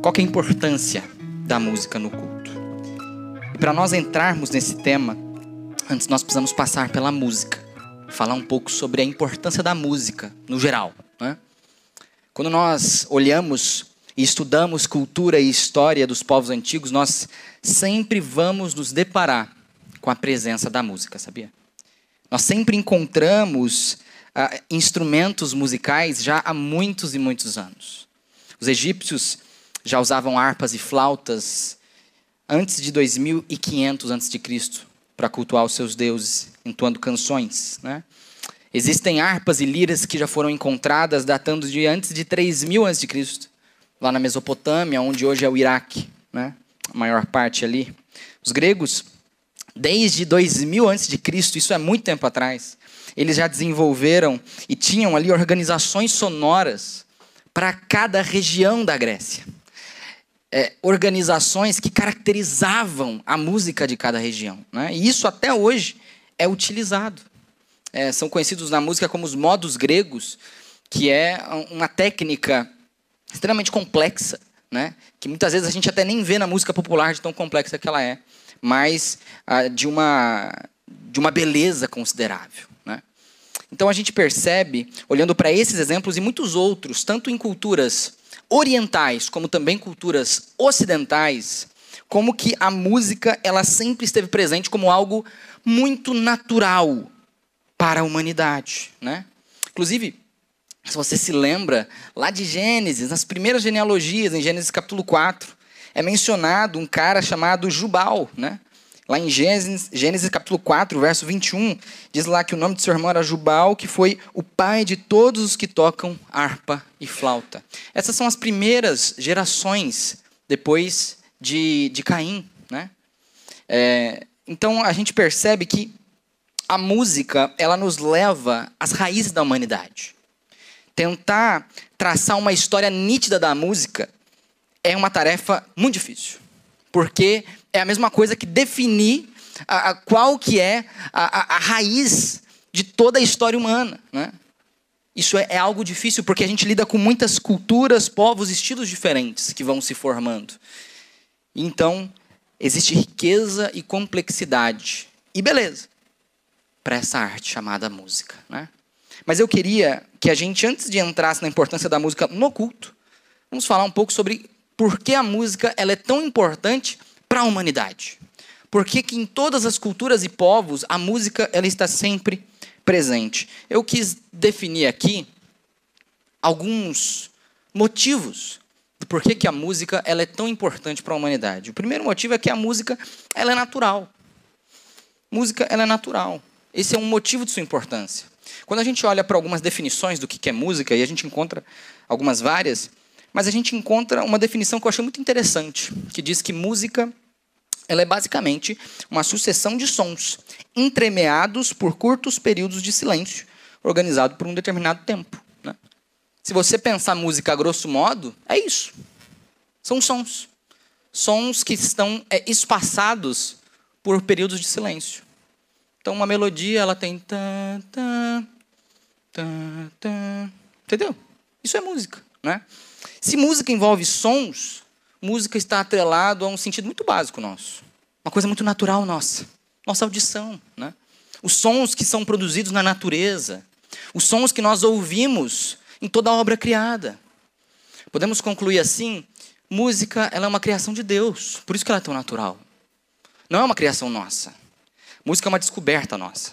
qual é a importância da música no culto. Para nós entrarmos nesse tema, antes nós precisamos passar pela música, falar um pouco sobre a importância da música no geral. Né? Quando nós olhamos e estudamos cultura e história dos povos antigos, nós sempre vamos nos deparar com a presença da música, sabia? Nós sempre encontramos uh, instrumentos musicais já há muitos e muitos anos. Os egípcios já usavam harpas e flautas antes de 2500 a.C. para cultuar os seus deuses, entoando canções. Né? Existem harpas e liras que já foram encontradas datando de antes de 3000 a.C., lá na Mesopotâmia, onde hoje é o Iraque, né? a maior parte ali. Os gregos, desde 2000 a.C., isso é muito tempo atrás, eles já desenvolveram e tinham ali organizações sonoras para cada região da Grécia. É, organizações que caracterizavam a música de cada região. Né? E isso até hoje é utilizado. É, são conhecidos na música como os modos gregos, que é uma técnica extremamente complexa, né? que muitas vezes a gente até nem vê na música popular de tão complexa que ela é, mas ah, de, uma, de uma beleza considerável. Então a gente percebe, olhando para esses exemplos e muitos outros, tanto em culturas orientais como também culturas ocidentais, como que a música ela sempre esteve presente como algo muito natural para a humanidade, né? Inclusive, se você se lembra lá de Gênesis, nas primeiras genealogias, em Gênesis capítulo 4, é mencionado um cara chamado Jubal, né? Lá em Gênesis, Gênesis capítulo 4, verso 21, diz lá que o nome de seu irmão era Jubal, que foi o pai de todos os que tocam harpa e flauta. Essas são as primeiras gerações depois de, de Caim. Né? É, então a gente percebe que a música ela nos leva às raízes da humanidade. Tentar traçar uma história nítida da música é uma tarefa muito difícil. Porque é a mesma coisa que definir a, a qual que é a, a, raiz de toda a história humana. Né? Isso é, é algo difícil porque a gente lida com muitas culturas, povos, estilos diferentes que vão se formando. Então, existe riqueza e complexidade e beleza para essa arte chamada música. Né? Mas eu queria que a gente, antes de entrar na importância da música no culto, vamos falar um pouco sobre por que a música ela é tão importante para a humanidade. Por que em todas as culturas e povos a música ela está sempre presente? Eu quis definir aqui alguns motivos do porquê que a música ela é tão importante para a humanidade. O primeiro motivo é que a música ela é natural. Música ela é natural. Esse é um motivo de sua importância. Quando a gente olha para algumas definições do que é música, e a gente encontra algumas várias, mas a gente encontra uma definição que eu achei muito interessante, que diz que música ela é basicamente uma sucessão de sons entremeados por curtos períodos de silêncio, organizado por um determinado tempo. Né? Se você pensar música a grosso modo, é isso. São sons. Sons que estão é, espaçados por períodos de silêncio. Então, uma melodia, ela tem... Entendeu? Isso é música. Né? Se música envolve sons, música está atrelado a um sentido muito básico nosso. Uma coisa muito natural nossa. Nossa audição. Né? Os sons que são produzidos na natureza. Os sons que nós ouvimos em toda a obra criada. Podemos concluir assim, música ela é uma criação de Deus. Por isso que ela é tão natural. Não é uma criação nossa. Música é uma descoberta nossa.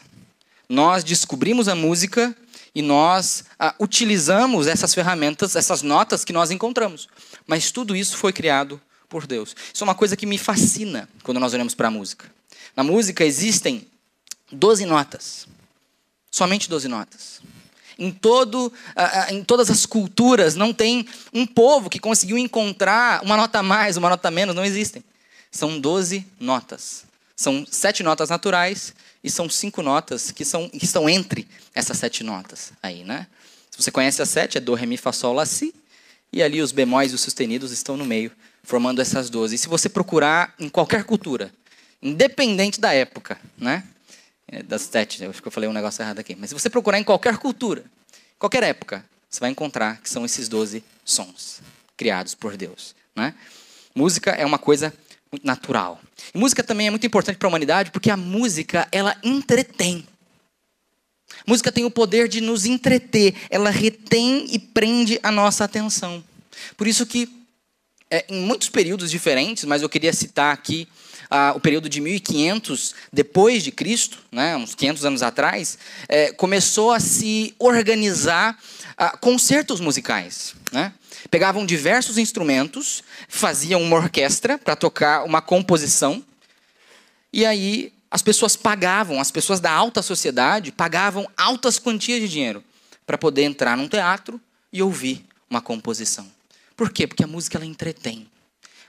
Nós descobrimos a música e nós ah, utilizamos essas ferramentas, essas notas que nós encontramos. Mas tudo isso foi criado por Deus. Isso é uma coisa que me fascina quando nós olhamos para a música. Na música existem 12 notas. Somente 12 notas. Em, todo, ah, ah, em todas as culturas não tem um povo que conseguiu encontrar uma nota mais, uma nota menos, não existem. São 12 notas. São sete notas naturais e são cinco notas que, são, que estão entre essas sete notas aí, né? Se você conhece a sete, é do, ré, mi, fá, sol, lá, si. E ali os bemóis e os sustenidos estão no meio, formando essas doze. E se você procurar em qualquer cultura, independente da época, né? É, das sete, eu acho que eu falei um negócio errado aqui. Mas se você procurar em qualquer cultura, qualquer época, você vai encontrar que são esses doze sons criados por Deus. Né? Música é uma coisa natural. E música também é muito importante para a humanidade porque a música ela entretém. Música tem o poder de nos entreter, ela retém e prende a nossa atenção. Por isso que é, em muitos períodos diferentes, mas eu queria citar aqui ah, o período de 1500 depois de Cristo, né, uns 500 anos atrás, é, começou a se organizar ah, concertos musicais. Né? Pegavam diversos instrumentos, faziam uma orquestra para tocar uma composição, e aí as pessoas pagavam, as pessoas da alta sociedade pagavam altas quantias de dinheiro para poder entrar num teatro e ouvir uma composição. Por quê? Porque a música ela entretém.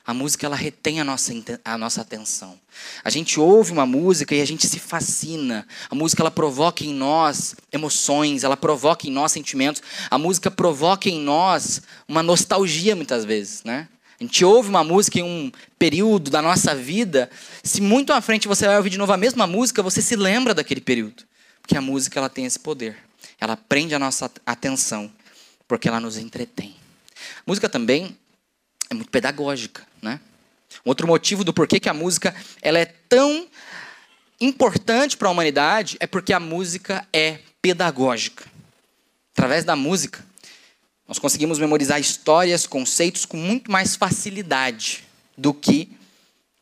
A música ela retém a nossa, a nossa atenção. A gente ouve uma música e a gente se fascina. A música ela provoca em nós emoções, ela provoca em nós sentimentos. A música provoca em nós uma nostalgia muitas vezes, né? A gente ouve uma música em um período da nossa vida, se muito à frente você vai ouvir de novo a mesma música, você se lembra daquele período. Porque a música ela tem esse poder. Ela prende a nossa atenção, porque ela nos entretém. A música também é muito pedagógica, né? Outro motivo do porquê que a música ela é tão importante para a humanidade é porque a música é pedagógica. Através da música, nós conseguimos memorizar histórias, conceitos com muito mais facilidade do que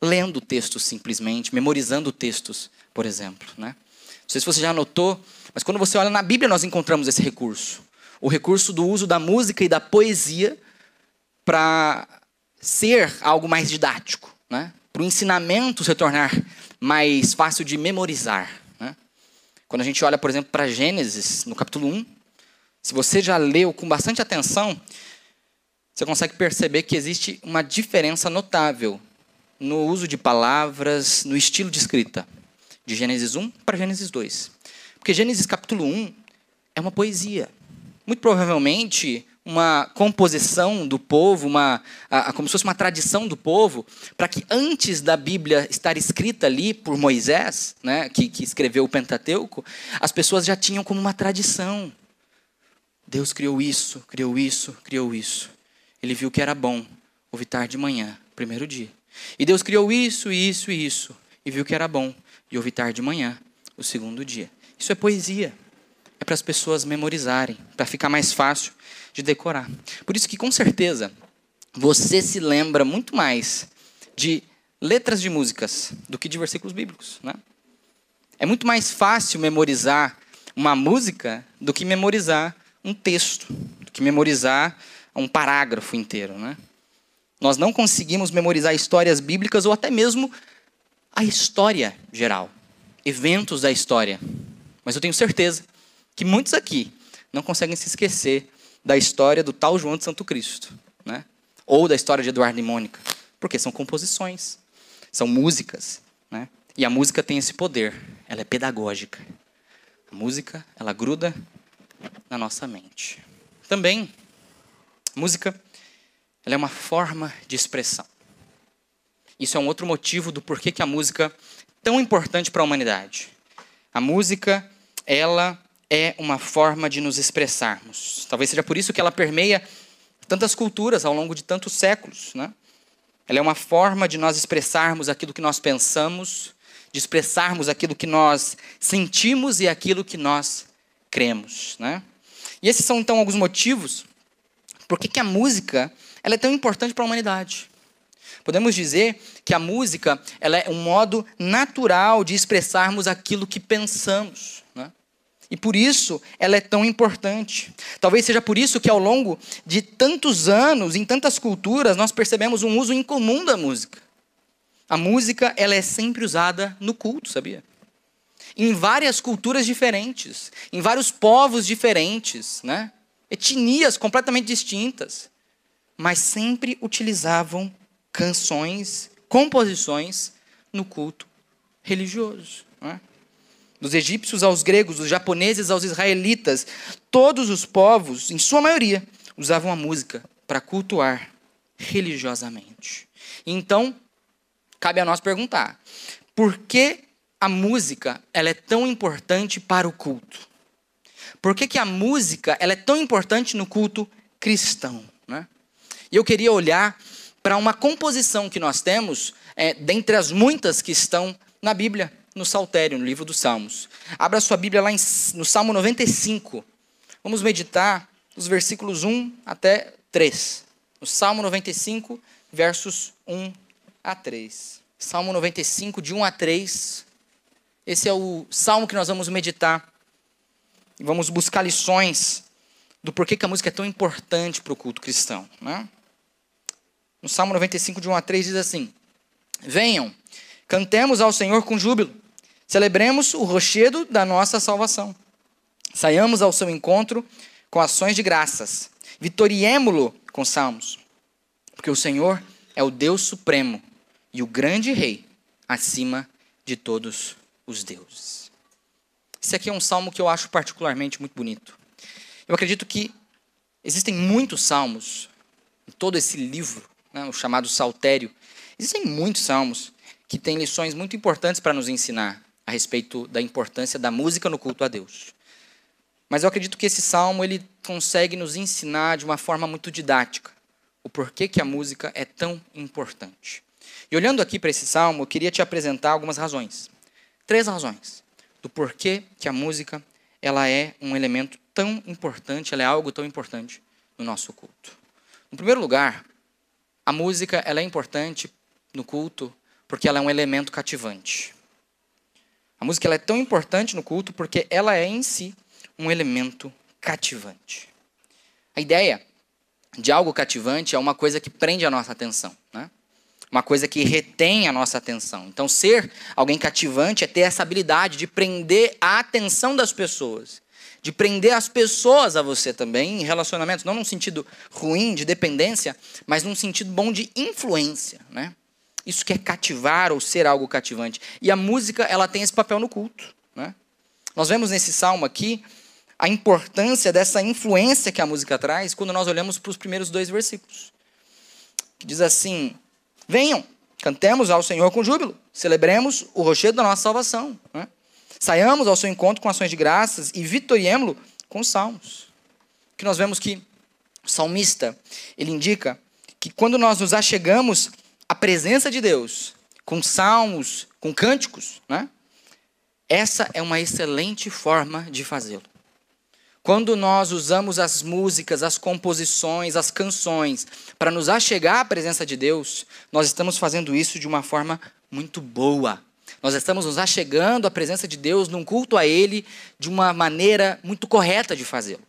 lendo textos simplesmente, memorizando textos, por exemplo. Né? Não sei se você já notou, mas quando você olha na Bíblia, nós encontramos esse recurso. O recurso do uso da música e da poesia para ser algo mais didático, né? para o ensinamento se tornar mais fácil de memorizar. Né? Quando a gente olha, por exemplo, para Gênesis, no capítulo 1, se você já leu com bastante atenção, você consegue perceber que existe uma diferença notável no uso de palavras, no estilo de escrita, de Gênesis 1 para Gênesis 2. Porque Gênesis capítulo 1 é uma poesia. Muito provavelmente uma composição do povo, uma, a, como se fosse uma tradição do povo, para que antes da Bíblia estar escrita ali por Moisés, né, que, que escreveu o Pentateuco, as pessoas já tinham como uma tradição. Deus criou isso, criou isso, criou isso. Ele viu que era bom ouvir tarde de manhã, primeiro dia. E Deus criou isso, isso e isso. E viu que era bom e ouvir tarde de manhã, o segundo dia. Isso é poesia. É para as pessoas memorizarem, para ficar mais fácil de decorar. Por isso que, com certeza, você se lembra muito mais de letras de músicas do que de versículos bíblicos. Né? É muito mais fácil memorizar uma música do que memorizar um texto, do que memorizar um parágrafo inteiro. Né? Nós não conseguimos memorizar histórias bíblicas ou até mesmo a história geral, eventos da história. Mas eu tenho certeza que muitos aqui não conseguem se esquecer da história do tal João de Santo Cristo, né? ou da história de Eduardo e Mônica, porque são composições, são músicas. Né? E a música tem esse poder, ela é pedagógica. A música, ela gruda na nossa mente. Também, música ela é uma forma de expressão. Isso é um outro motivo do porquê que a música é tão importante para a humanidade. A música, ela é uma forma de nos expressarmos. Talvez seja por isso que ela permeia tantas culturas ao longo de tantos séculos. Né? Ela é uma forma de nós expressarmos aquilo que nós pensamos, de expressarmos aquilo que nós sentimos e aquilo que nós cremos. Né? E esses são então alguns motivos por que a música ela é tão importante para a humanidade. Podemos dizer que a música ela é um modo natural de expressarmos aquilo que pensamos. E por isso ela é tão importante. Talvez seja por isso que ao longo de tantos anos, em tantas culturas, nós percebemos um uso incomum da música. A música ela é sempre usada no culto, sabia? em várias culturas diferentes, em vários povos diferentes, né? etnias completamente distintas, mas sempre utilizavam canções, composições no culto religioso. Né? Dos egípcios aos gregos, dos japoneses aos israelitas, todos os povos, em sua maioria, usavam a música para cultuar religiosamente. Então, cabe a nós perguntar: por que a música ela é tão importante para o culto? Por que, que a música ela é tão importante no culto cristão? Né? E eu queria olhar para uma composição que nós temos, é, dentre as muitas que estão na Bíblia, no Saltério, no livro dos Salmos. Abra sua Bíblia lá em, no Salmo 95. Vamos meditar os versículos 1 até 3. No Salmo 95, versos 1 a 3. Salmo 95, de 1 a 3. Esse é o salmo que nós vamos meditar. Vamos buscar lições do porquê que a música é tão importante para o culto cristão. Né? No Salmo 95, de 1 a 3, diz assim: Venham, cantemos ao Senhor com júbilo, celebremos o rochedo da nossa salvação. Saiamos ao seu encontro com ações de graças, vitoriemo-lo com salmos, porque o Senhor é o Deus supremo e o grande rei acima de todos os deuses. Esse aqui é um salmo que eu acho particularmente muito bonito. Eu acredito que existem muitos salmos em todo esse livro, né, o chamado Saltério. Existem muitos salmos que têm lições muito importantes para nos ensinar a respeito da importância da música no culto a Deus. Mas eu acredito que esse salmo ele consegue nos ensinar de uma forma muito didática o porquê que a música é tão importante. E olhando aqui para esse salmo, eu queria te apresentar algumas razões. Três razões do porquê que a música ela é um elemento tão importante, ela é algo tão importante no nosso culto. No primeiro lugar, a música ela é importante no culto porque ela é um elemento cativante. A música ela é tão importante no culto porque ela é em si um elemento cativante. A ideia de algo cativante é uma coisa que prende a nossa atenção, né? uma coisa que retém a nossa atenção. Então, ser alguém cativante é ter essa habilidade de prender a atenção das pessoas, de prender as pessoas a você também em relacionamentos, não num sentido ruim de dependência, mas num sentido bom de influência, né? Isso que é cativar ou ser algo cativante. E a música, ela tem esse papel no culto, né? Nós vemos nesse salmo aqui a importância dessa influência que a música traz quando nós olhamos para os primeiros dois versículos. Que diz assim: Venham, cantemos ao Senhor com júbilo, celebremos o rochedo da nossa salvação. Né? Saiamos ao seu encontro com ações de graças e vitoriemos-lo com salmos. Que nós vemos que o salmista, ele indica que quando nós nos achegamos à presença de Deus, com salmos, com cânticos, né? essa é uma excelente forma de fazê-lo. Quando nós usamos as músicas, as composições, as canções para nos achegar à presença de Deus, nós estamos fazendo isso de uma forma muito boa. Nós estamos nos achegando à presença de Deus num culto a Ele de uma maneira muito correta de fazê-lo.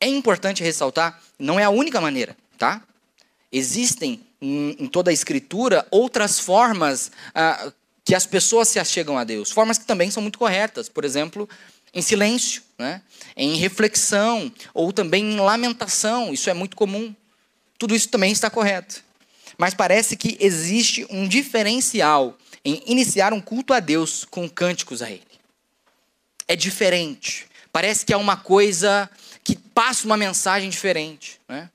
É importante ressaltar, não é a única maneira, tá? Existem em toda a Escritura outras formas ah, que as pessoas se achegam a Deus, formas que também são muito corretas. Por exemplo, em silêncio, né? em reflexão ou também em lamentação. Isso é muito comum. Tudo isso também está correto. Mas parece que existe um diferencial em iniciar um culto a Deus com cânticos a Ele. É diferente. Parece que é uma coisa que passa uma mensagem diferente. Né?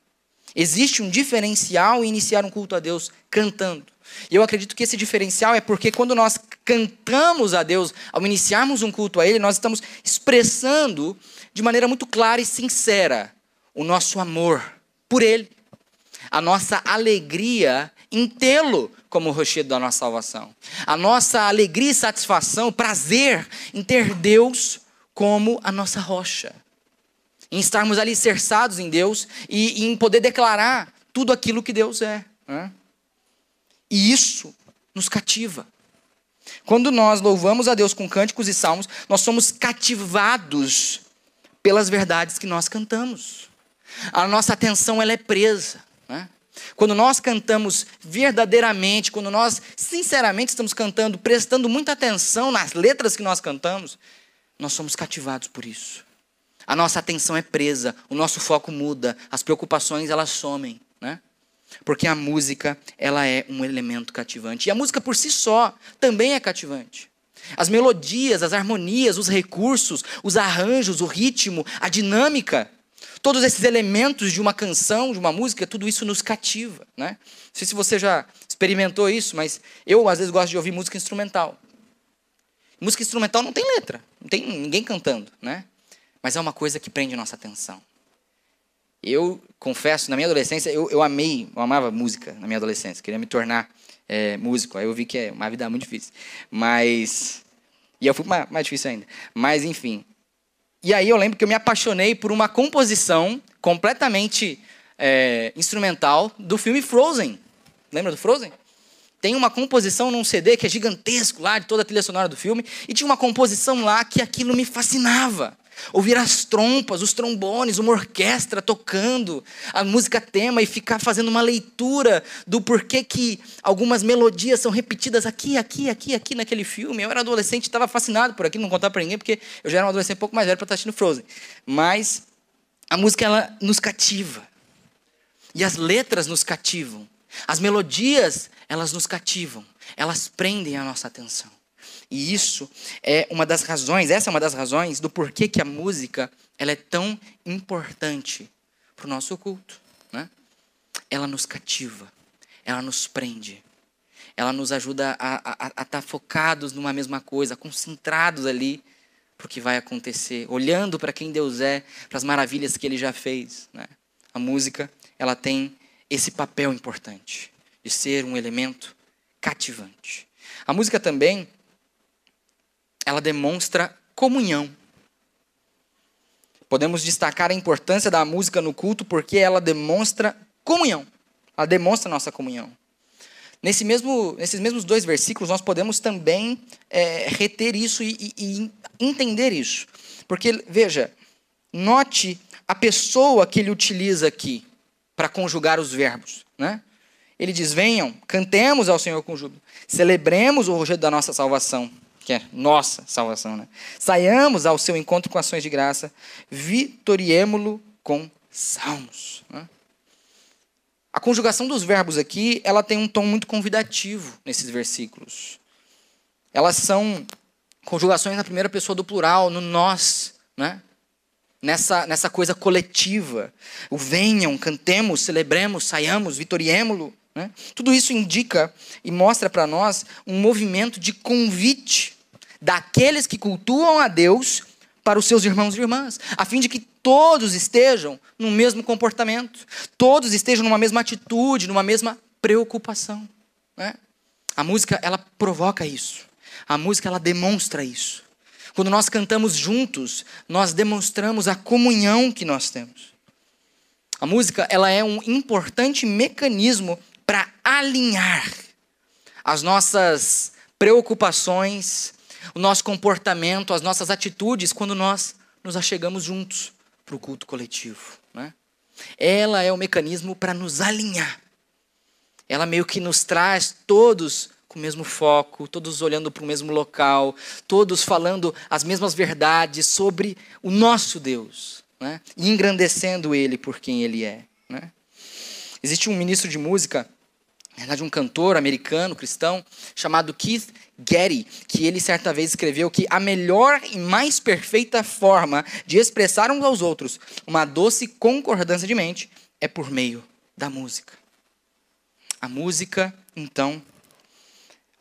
Existe um diferencial em iniciar um culto a Deus cantando. E eu acredito que esse diferencial é porque quando nós cantamos a Deus, ao iniciarmos um culto a Ele, nós estamos expressando de maneira muito clara e sincera o nosso amor por Ele, a nossa alegria em tê-lo como o rochedo da nossa salvação, a nossa alegria e satisfação, prazer em ter Deus como a nossa rocha, em estarmos alicerçados em Deus e, em poder declarar tudo aquilo que Deus é. Né? E isso nos cativa. Quando nós louvamos a Deus com cânticos e salmos, nós somos cativados pelas verdades que nós cantamos. A nossa atenção ela é presa. Né? Quando nós cantamos verdadeiramente, quando nós sinceramente estamos cantando, prestando muita atenção nas letras que nós cantamos, nós somos cativados por isso. A nossa atenção é presa, o nosso foco muda, as preocupações elas somem. Né? Porque a música, ela é um elemento cativante. E a música por si só também é cativante. As melodias, as harmonias, os recursos, os arranjos, o ritmo, a dinâmica, todos esses elementos de uma canção, de uma música, tudo isso nos cativa, né? Não sei se você já experimentou isso, mas eu às vezes gosto de ouvir música instrumental. Música instrumental não tem letra, não tem ninguém cantando, né? Mas é uma coisa que prende nossa atenção. Eu confesso, na minha adolescência, eu, eu amei, eu amava música na minha adolescência. Queria me tornar é, músico. Aí eu vi que é uma vida muito difícil. Mas. E eu fui mais, mais difícil ainda. Mas, enfim. E aí eu lembro que eu me apaixonei por uma composição completamente é, instrumental do filme Frozen. Lembra do Frozen? Tem uma composição num CD que é gigantesco lá, de toda a trilha sonora do filme, e tinha uma composição lá que aquilo me fascinava. Ouvir as trompas, os trombones, uma orquestra tocando a música tema e ficar fazendo uma leitura do porquê que algumas melodias são repetidas aqui, aqui, aqui, aqui naquele filme. Eu era adolescente, estava fascinado por aquilo, não contar para ninguém, porque eu já era um adolescente um pouco mais velho para estar assistindo Frozen. Mas a música ela nos cativa. E as letras nos cativam. As melodias, elas nos cativam. Elas prendem a nossa atenção. E isso é uma das razões, essa é uma das razões do porquê que a música ela é tão importante para o nosso culto. Né? Ela nos cativa, ela nos prende, ela nos ajuda a estar tá focados numa mesma coisa, concentrados ali para o que vai acontecer, olhando para quem Deus é, para as maravilhas que Ele já fez. Né? A música ela tem esse papel importante de ser um elemento cativante. A música também ela demonstra comunhão. Podemos destacar a importância da música no culto porque ela demonstra comunhão. Ela demonstra nossa comunhão. Nesse mesmo, nesses mesmos dois versículos, nós podemos também é, reter isso e, e, e entender isso. Porque, veja, note a pessoa que ele utiliza aqui para conjugar os verbos. Né? Ele diz: Venham, cantemos ao Senhor com júbilo, celebremos o rojedo da nossa salvação que é nossa salvação, né? Saiamos ao seu encontro com ações de graça, vitoriemo-lo com salmos. Né? A conjugação dos verbos aqui, ela tem um tom muito convidativo nesses versículos. Elas são conjugações na primeira pessoa do plural, no nós, né? Nessa, nessa coisa coletiva. O venham, cantemos, celebremos, saiamos, vitoriemo-lo. Né? Tudo isso indica e mostra para nós um movimento de convite daqueles que cultuam a Deus para os seus irmãos e irmãs, a fim de que todos estejam no mesmo comportamento, todos estejam numa mesma atitude, numa mesma preocupação. Né? A música ela provoca isso. A música ela demonstra isso. Quando nós cantamos juntos, nós demonstramos a comunhão que nós temos. A música ela é um importante mecanismo para alinhar as nossas preocupações, o nosso comportamento, as nossas atitudes quando nós nos achegamos juntos para o culto coletivo. Né? Ela é o mecanismo para nos alinhar. Ela meio que nos traz todos com o mesmo foco, todos olhando para o mesmo local, todos falando as mesmas verdades sobre o nosso Deus, né? e engrandecendo Ele por quem Ele é. Né? Existe um ministro de música na verdade, um cantor americano cristão chamado Keith Getty, que ele certa vez escreveu que a melhor e mais perfeita forma de expressar uns aos outros uma doce concordância de mente é por meio da música. A música, então,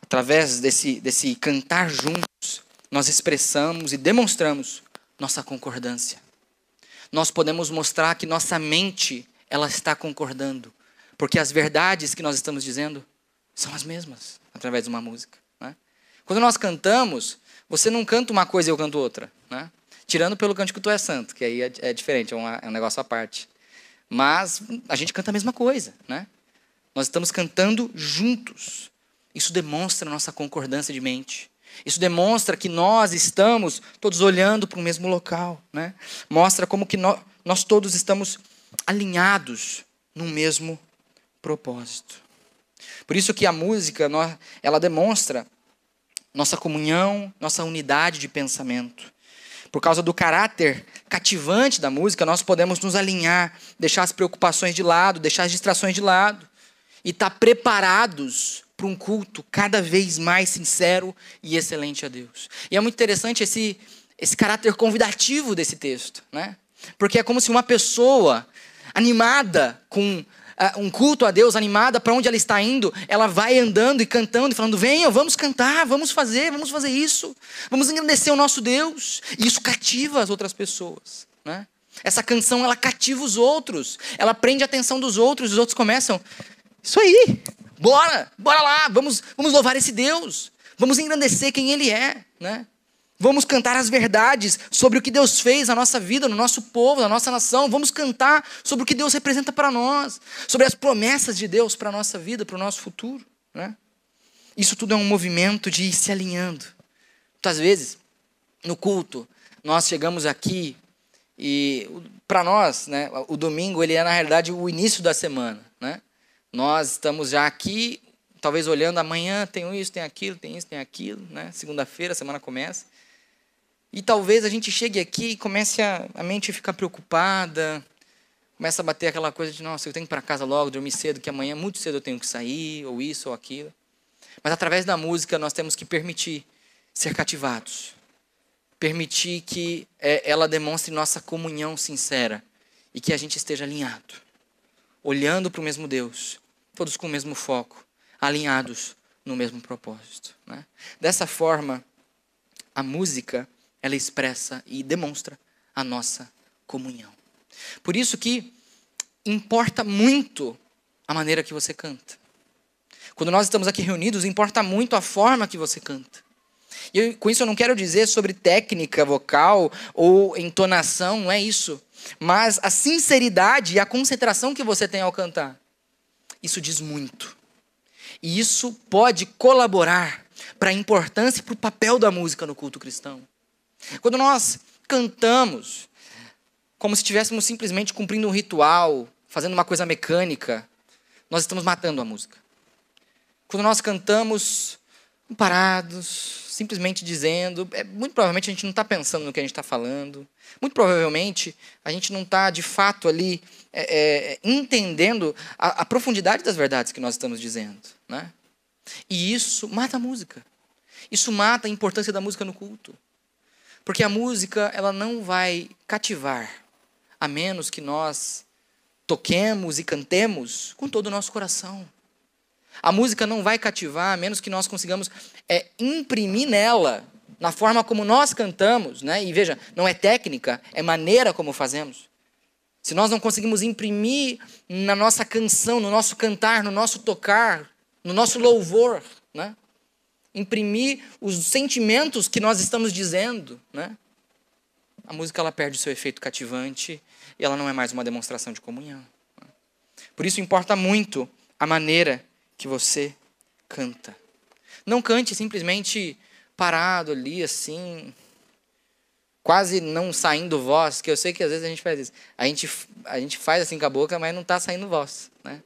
através desse, desse cantar juntos, nós expressamos e demonstramos nossa concordância. Nós podemos mostrar que nossa mente ela está concordando porque as verdades que nós estamos dizendo são as mesmas através de uma música. Quando nós cantamos, você não canta uma coisa e eu canto outra. Né? Tirando pelo cântico Tu é Santo, que aí é, é diferente, é, uma, é, um negócio à parte. Mas a gente canta a mesma coisa. Né? Nós estamos cantando juntos. Isso demonstra nossa concordância de mente. Isso demonstra que nós estamos todos olhando para o mesmo local. Né? Mostra como que nós, nós todos estamos alinhados no mesmo propósito. Por isso que a música, ela demonstra nossa comunhão, nossa unidade de pensamento. Por causa do caráter cativante da música, nós podemos nos alinhar, deixar as preocupações de lado, deixar as distrações de lado e estar tá preparados para um culto cada vez mais sincero e excelente a Deus. E é muito interessante esse, esse caráter convidativo desse texto, né? Porque é como se uma pessoa animada com uh, um culto a Deus, animada para onde ela está indo, ela vai andando e cantando e falando: venham, vamos cantar, vamos fazer, vamos fazer isso, vamos engrandecer o nosso Deus. E isso cativa as outras pessoas. Né? Essa canção ela cativa os outros, ela prende a atenção dos outros, os outros começam, isso aí, bora, bora lá, vamos, vamos louvar esse Deus, vamos engrandecer quem Ele é, né? Vamos cantar as verdades sobre o que Deus fez na nossa vida, no nosso povo, na nossa nação. Vamos cantar sobre o que Deus representa para nós, sobre as promessas de Deus para a nossa vida, para o nosso futuro. Né? Isso tudo é um movimento de ir se alinhando. Muitas vezes, no culto, nós chegamos aqui e, para nós, né, o domingo ele é, na realidade, o início da semana. Né? Nós estamos já aqui, talvez olhando amanhã, tem isso, tem aquilo, tem isso, tem aquilo. Né? Segunda-feira, a semana começa. E talvez a gente chegue aqui e comece a, a mente ficar preocupada, começa a bater aquela coisa de, nossa, eu tenho que ir para casa logo, dormir cedo, que amanhã, muito cedo, eu tenho que sair, ou isso, ou aquilo. Mas através da música, nós temos que permitir ser cativados. Permitir que é, ela demonstre nossa comunhão sincera e que a gente esteja alinhado, olhando para o mesmo Deus, todos com o mesmo foco, alinhados no mesmo propósito. Né? Dessa forma, a música ela expressa e demonstra a nossa comunhão. Por isso que importa muito a maneira que você canta. Quando nós estamos aqui reunidos, importa muito a forma que você canta. E com isso eu não quero dizer sobre técnica vocal ou entonação, não é isso. Mas a sinceridade e a concentração que você tem ao cantar. Isso diz muito. E isso pode colaborar para a importância e para o papel da música no culto cristão. Quando nós cantamos, como se estivéssemos simplesmente cumprindo um ritual, fazendo uma coisa mecânica, nós estamos matando a música. Quando nós cantamos parados, simplesmente dizendo, é, muito provavelmente a gente não está pensando no que a gente está falando, muito provavelmente a gente não está de fato ali é, é, entendendo a, a, profundidade das verdades que nós estamos dizendo. Né? E isso mata a música. Isso mata a importância da música no culto. Porque a música, ela não vai cativar, a menos que nós toquemos e cantemos com todo o nosso coração. A música não vai cativar, a menos que nós consigamos é, imprimir nela, na forma como nós cantamos, né? e veja, não é técnica, é maneira como fazemos. Se nós não conseguimos imprimir na nossa canção, no nosso cantar, no nosso tocar, no nosso louvor, né? Imprimir os sentimentos que nós estamos dizendo, né? A música ela perde o seu efeito cativante e ela não é mais uma demonstração de comunhão. Né? Por isso importa muito a maneira que você canta. Não cante simplesmente parado ali assim, quase não saindo voz, que eu sei que às vezes a gente faz isso. A gente, a gente faz assim com a boca, mas não está saindo voz, né?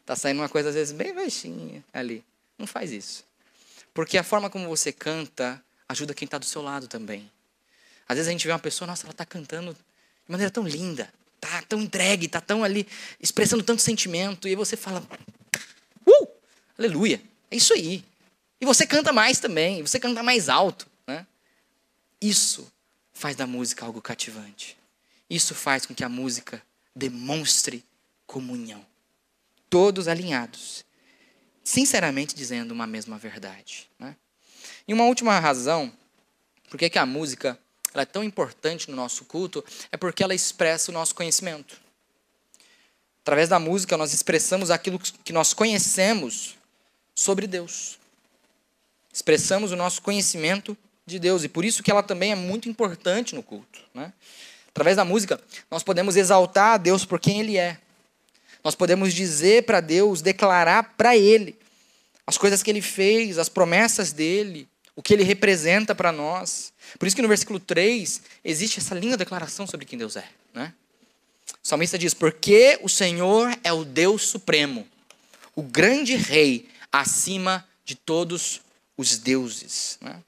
Está saindo uma coisa às vezes bem baixinha ali. Não faz isso. Porque a forma como você canta ajuda quem está do seu lado também. Às vezes a gente vê uma pessoa, nossa, ela está cantando de maneira tão linda, tá tão entregue, tá tão ali expressando tanto sentimento, e aí você fala, uh, aleluia, é isso aí. E você canta mais também, você canta mais alto, né? Isso faz da música algo cativante. Isso faz com que a música demonstre comunhão. Todos alinhados sinceramente dizendo uma mesma verdade. Né? E uma última razão, por que a música é tão importante no nosso culto, é porque ela expressa o nosso conhecimento. Através da música, nós expressamos aquilo que nós conhecemos sobre Deus. Expressamos o nosso conhecimento de Deus. E por isso que ela também é muito importante no culto. Né? Através da música, nós podemos exaltar a Deus por quem Ele é. Nós podemos dizer para Deus, declarar para Ele as coisas que Ele fez, as promessas dele, o que Ele representa para nós. Por isso que no versículo 3 existe essa linda declaração sobre quem Deus é. Né? O salmista diz: Porque o Senhor é o Deus supremo, o grande rei acima de todos os deuses. Né?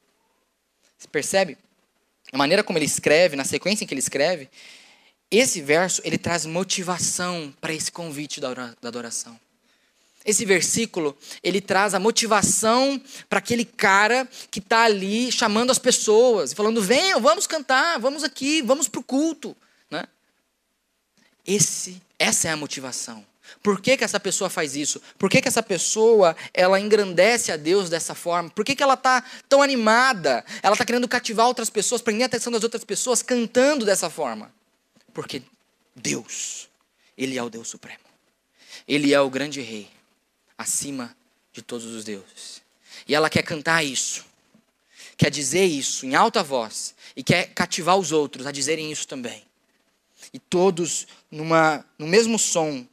Você percebe? A maneira como ele escreve, na sequência em que ele escreve, esse verso ele traz motivação para esse convite da adoração. Esse versículo ele traz a motivação para aquele cara que está ali chamando as pessoas, falando: venham, vamos cantar, vamos aqui, vamos para o culto. Né? Esse, essa é a motivação. Por que, que essa pessoa faz isso? Por que, que essa pessoa ela engrandece a Deus dessa forma? Por que, que ela está tão animada? Ela está querendo cativar outras pessoas, prender a atenção das outras pessoas cantando dessa forma. Porque Deus, Ele é o Deus Supremo. Ele é o grande rei, acima de todos os deuses. E ela quer cantar isso, quer dizer isso em alta voz, e quer cativar os outros a dizerem isso também. E todos numa, no mesmo som,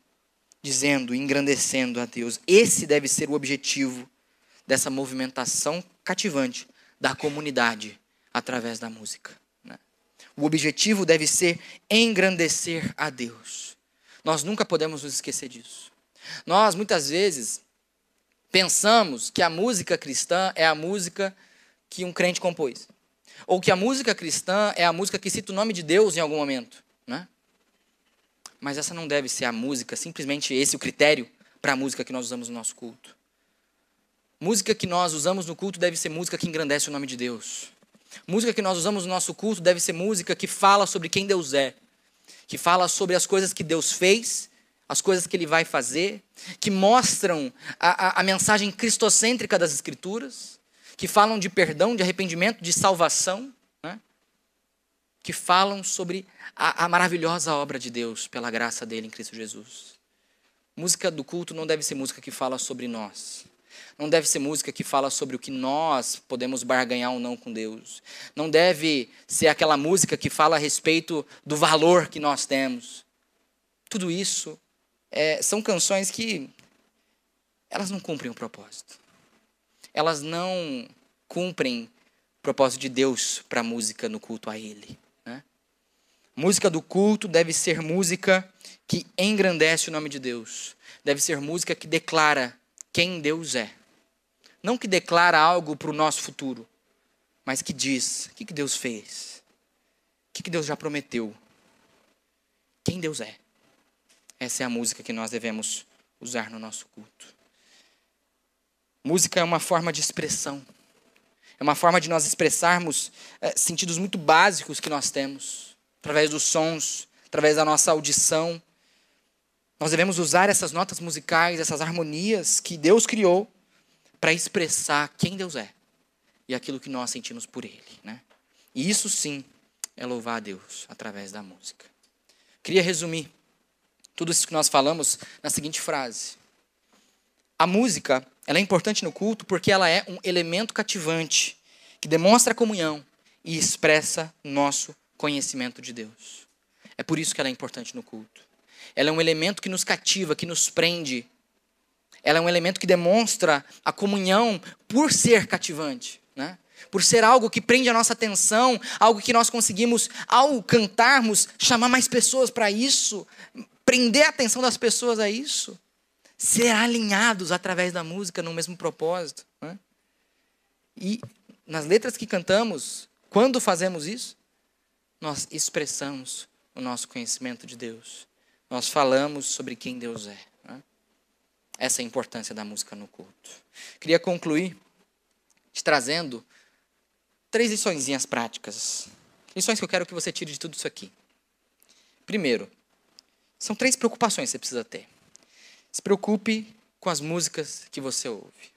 dizendo, engrandecendo a Deus. Esse deve ser o objetivo dessa movimentação cativante da comunidade através da música. O objetivo deve ser engrandecer a Deus. Nós nunca podemos nos esquecer disso. Nós, muitas vezes, pensamos que a música cristã é a música que um crente compôs. Ou que a música cristã é a música que cita o nome de Deus em algum momento. Né? Mas essa não deve ser a música, simplesmente esse o critério para a música que nós usamos no nosso culto. Música que nós usamos no culto deve ser música que engrandece o nome de Deus. Música que nós usamos no nosso culto deve ser música que fala sobre quem Deus é, que fala sobre as coisas que Deus fez, as coisas que Ele vai fazer, que mostram a, a, a mensagem cristocêntrica das Escrituras, que falam de perdão, de arrependimento, de salvação, né? que falam sobre a, a maravilhosa obra de Deus pela graça dele em Cristo Jesus. Música do culto não deve ser música que fala sobre nós não deve ser música que fala sobre o que nós podemos barganhar ou não com Deus. Não deve ser aquela música que fala a respeito do valor que nós temos. Tudo isso é, são canções que elas não cumprem o propósito. Elas não cumprem o propósito de Deus para a música no culto a Ele. Né? Música do culto deve ser música que engrandece o nome de Deus. Deve ser música que declara quem Deus é. Não que declara algo para o nosso futuro, mas que diz o que, que Deus fez, o que, que Deus já prometeu, quem Deus é. Essa é a música que nós devemos usar no nosso culto. Música é uma forma de expressão, é uma forma de nós expressarmos é, sentidos muito básicos que nós temos, através dos sons, através da nossa audição. Nós devemos usar essas notas musicais, essas harmonias que Deus criou para expressar quem Deus é e aquilo que nós sentimos por Ele. Né? E isso sim é louvar a Deus através da música. Queria resumir tudo isso que nós falamos na seguinte frase: A música ela é importante no culto porque ela é um elemento cativante que demonstra a comunhão e expressa nosso conhecimento de Deus. É por isso que ela é importante no culto. Ela é um elemento que nos cativa, que nos prende, ela é um elemento que demonstra a comunhão por ser cativante, né? por ser algo que prende a nossa atenção, algo que nós conseguimos, ao cantarmos, chamar mais pessoas para isso, prender a atenção das pessoas a isso, ser alinhados através da música no mesmo propósito. Né? E nas letras que cantamos, quando fazemos isso, nós expressamos o nosso conhecimento de Deus, nós falamos sobre quem Deus é. Essa é a importância da música no culto. Queria concluir te trazendo três lições práticas. Lições que eu quero que você tire de tudo isso aqui. Primeiro, são três preocupações que você precisa ter. Se preocupe com as músicas que você ouve.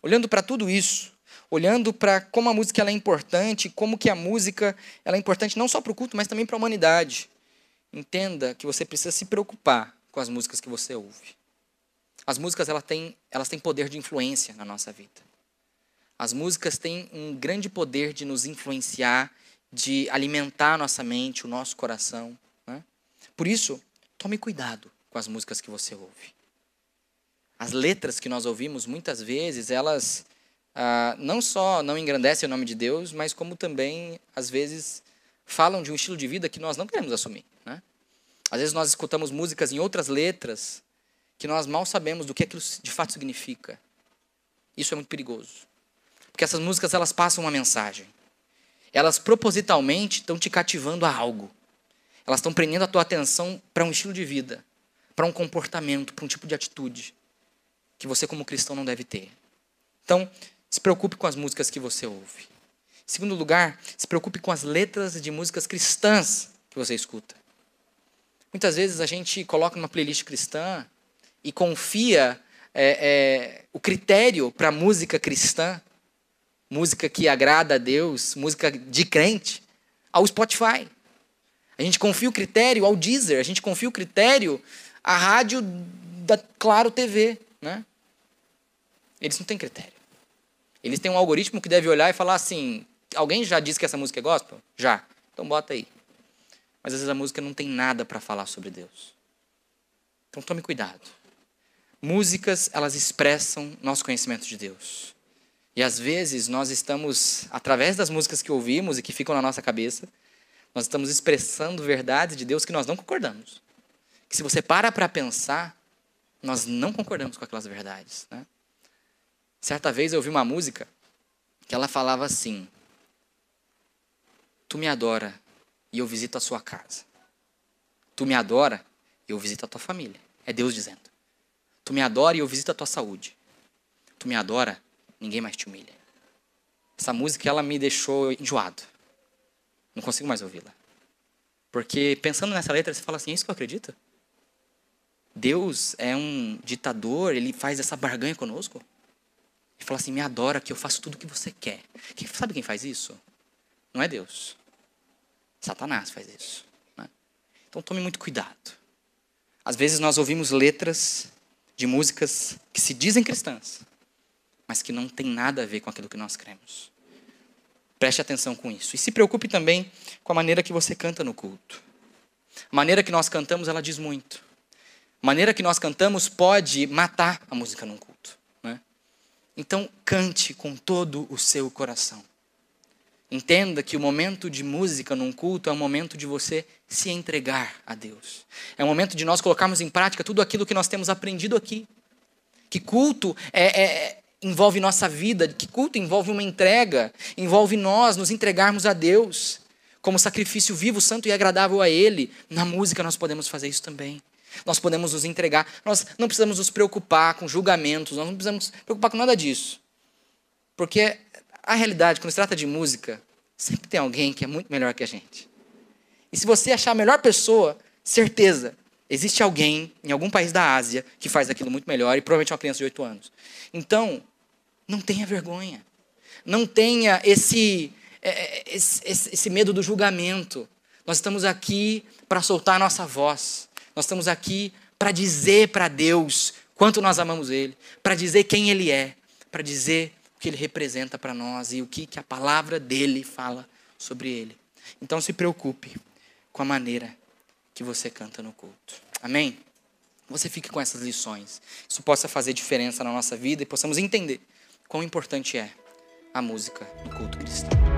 Olhando para tudo isso, olhando para como a música é importante, como que a música ela é importante não só para o culto, mas também para a humanidade. Entenda que você precisa se preocupar com as músicas que você ouve. As músicas elas têm, elas têm poder de influência na nossa vida. As músicas têm um grande poder de nos influenciar, de alimentar a nossa mente, o nosso coração. Né? Por isso, tome cuidado com as músicas que você ouve. As letras que nós ouvimos, muitas vezes, elas ah, não só não engrandecem o nome de Deus, mas como também, às vezes, falam de um estilo de vida que nós não queremos assumir. Às vezes nós escutamos músicas em outras letras que nós mal sabemos do que aquilo de fato significa. Isso é muito perigoso. Porque essas músicas elas passam uma mensagem. Elas propositalmente estão te cativando a algo. Elas estão prendendo a tua atenção para um estilo de vida, para um comportamento, para um tipo de atitude que você como cristão não deve ter. Então, se preocupe com as músicas que você ouve. Em segundo lugar, se preocupe com as letras de músicas cristãs que você escuta. Muitas vezes a gente coloca numa playlist cristã e confia é, é, o critério para música cristã, música que agrada a Deus, música de crente, ao Spotify. A gente confia o critério ao Deezer, a gente confia o critério à rádio da Claro TV, né? Eles não têm critério. Eles têm um algoritmo que deve olhar e falar assim: alguém já disse que essa música é gospel? Já. Então bota aí. Mas às vezes a música não tem nada para falar sobre Deus. Então tome cuidado. Músicas, elas expressam nosso conhecimento de Deus. E às vezes nós estamos, através das músicas que ouvimos e que ficam na nossa cabeça, nós estamos expressando verdades de Deus que nós não concordamos. Que se você para para pensar, nós não concordamos com aquelas verdades. Né? Certa vez eu ouvi uma música que ela falava assim: Tu me adora e eu visito a sua casa. Tu me adora eu visito a tua família. É Deus dizendo. Tu me adora e eu visito a tua saúde. Tu me adora, ninguém mais te humilha. Essa música ela me deixou enjoado. Não consigo mais ouvi-la. Porque pensando nessa letra, você fala assim: é isso que eu acredito? Deus é um ditador, ele faz essa barganha conosco? Ele fala assim: me adora que eu faço tudo o que você quer. sabe quem faz isso? Não é Deus. Satanás faz isso. Né? Então tome muito cuidado. Às vezes nós ouvimos letras de músicas que se dizem cristãs, mas que não tem nada a ver com aquilo que nós cremos. Preste atenção com isso. E se preocupe também com a maneira que você canta no culto. A maneira que nós cantamos, ela diz muito. A maneira que nós cantamos pode matar a música num culto. Né? Então, cante com todo o seu coração. Entenda que o momento de música num culto é um momento de você se entregar a Deus. É um momento de nós colocarmos em prática tudo aquilo que nós temos aprendido aqui. Que culto é, é, envolve nossa vida, que culto envolve uma entrega, envolve nós nos entregarmos a Deus como sacrifício vivo, santo e agradável a Ele. Na música nós podemos fazer isso também. Nós podemos nos entregar. Nós não precisamos nos preocupar com julgamentos, nós não precisamos nos preocupar com nada disso. Porque a realidade, quando se trata de música, sempre tem alguém que é muito melhor que a gente. E se você achar a melhor pessoa, certeza, existe alguém em algum país da Ásia que faz aquilo muito melhor e provavelmente uma criança de 8 anos. Então, não tenha vergonha. Não tenha esse, é, é, esse, esse medo do julgamento. Nós estamos aqui para soltar a nossa voz. Nós estamos aqui para dizer para Deus quanto nós amamos Ele, para dizer quem Ele é, para dizer que ele representa para nós e o que, que a palavra dele fala sobre ele. Então se preocupe com a maneira que você canta no culto. Amém? Você fique com essas lições. Isso possa fazer diferença na nossa vida e possamos entender quão importante é a música no culto cristão.